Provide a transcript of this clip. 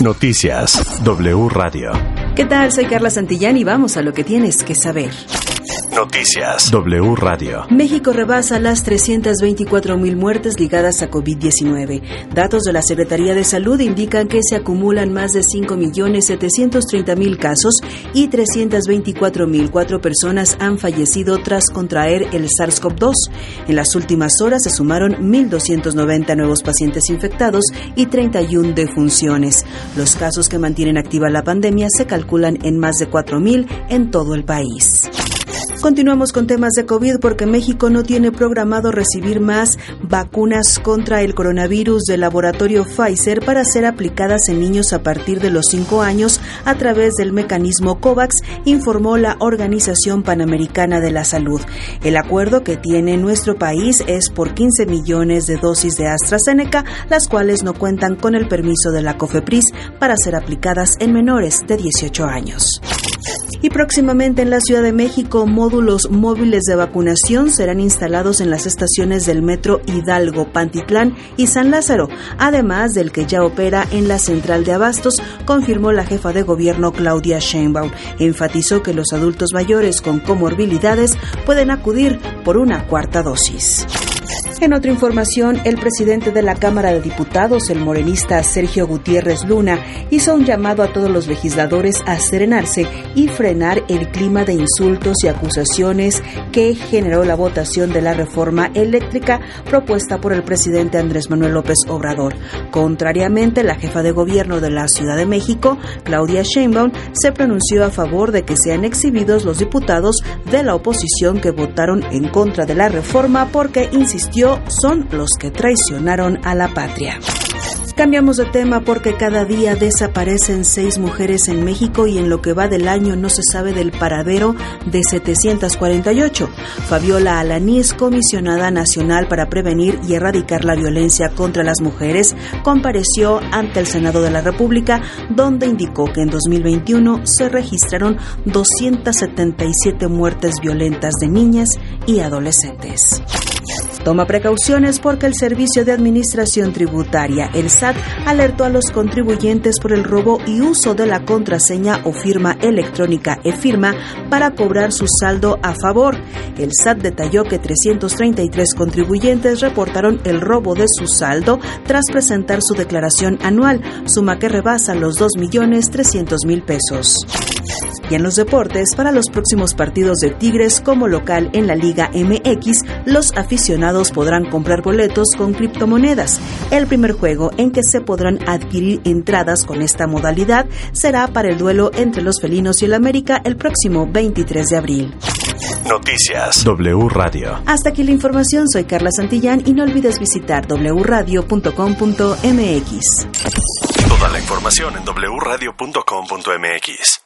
Noticias W Radio. ¿Qué tal? Soy Carla Santillán y vamos a lo que tienes que saber. Noticias W Radio. México rebasa las 324 mil muertes ligadas a COVID-19. Datos de la Secretaría de Salud indican que se acumulan más de 5 millones 730 mil casos y 324 mil cuatro personas han fallecido tras contraer el SARS-CoV-2. En las últimas horas se sumaron 1.290 nuevos pacientes infectados y 31 defunciones. Los casos que mantienen activa la pandemia se calculan en más de 4 mil en todo el país. Continuamos con temas de COVID porque México no tiene programado recibir más vacunas contra el coronavirus del laboratorio Pfizer para ser aplicadas en niños a partir de los 5 años a través del mecanismo COVAX, informó la Organización Panamericana de la Salud. El acuerdo que tiene nuestro país es por 15 millones de dosis de AstraZeneca, las cuales no cuentan con el permiso de la COFEPRIS para ser aplicadas en menores de 18 años. Y próximamente en la Ciudad de México, módulos móviles de vacunación serán instalados en las estaciones del metro Hidalgo, Pantitlán y San Lázaro, además del que ya opera en la central de Abastos, confirmó la jefa de gobierno Claudia Sheinbaum. Enfatizó que los adultos mayores con comorbilidades pueden acudir por una cuarta dosis. En otra información, el presidente de la Cámara de Diputados, el morenista Sergio Gutiérrez Luna, hizo un llamado a todos los legisladores a serenarse y frenar el clima de insultos y acusaciones que generó la votación de la reforma eléctrica propuesta por el presidente Andrés Manuel López Obrador. Contrariamente, la jefa de gobierno de la Ciudad de México, Claudia Sheinbaum, se pronunció a favor de que sean exhibidos los diputados de la oposición que votaron en contra de la reforma porque insistió son los que traicionaron a la patria. Cambiamos de tema porque cada día desaparecen seis mujeres en México y en lo que va del año no se sabe del paradero de 748. Fabiola Alanís, comisionada nacional para prevenir y erradicar la violencia contra las mujeres, compareció ante el Senado de la República, donde indicó que en 2021 se registraron 277 muertes violentas de niñas y adolescentes. Toma precauciones porque el Servicio de Administración Tributaria, el SAT, alertó a los contribuyentes por el robo y uso de la contraseña o firma electrónica e-firma para cobrar su saldo a favor. El SAT detalló que 333 contribuyentes reportaron el robo de su saldo tras presentar su declaración anual, suma que rebasa los 2.300.000 pesos. Y en los deportes, para los próximos partidos de Tigres como local en la Liga MX, los aficionados podrán comprar boletos con criptomonedas. El primer juego en que se podrán adquirir entradas con esta modalidad será para el duelo entre los felinos y el América el próximo 23 de abril. Noticias W Radio. Hasta aquí la información, soy Carla Santillán y no olvides visitar wradio.com.mx. Toda la información en wradio.com.mx.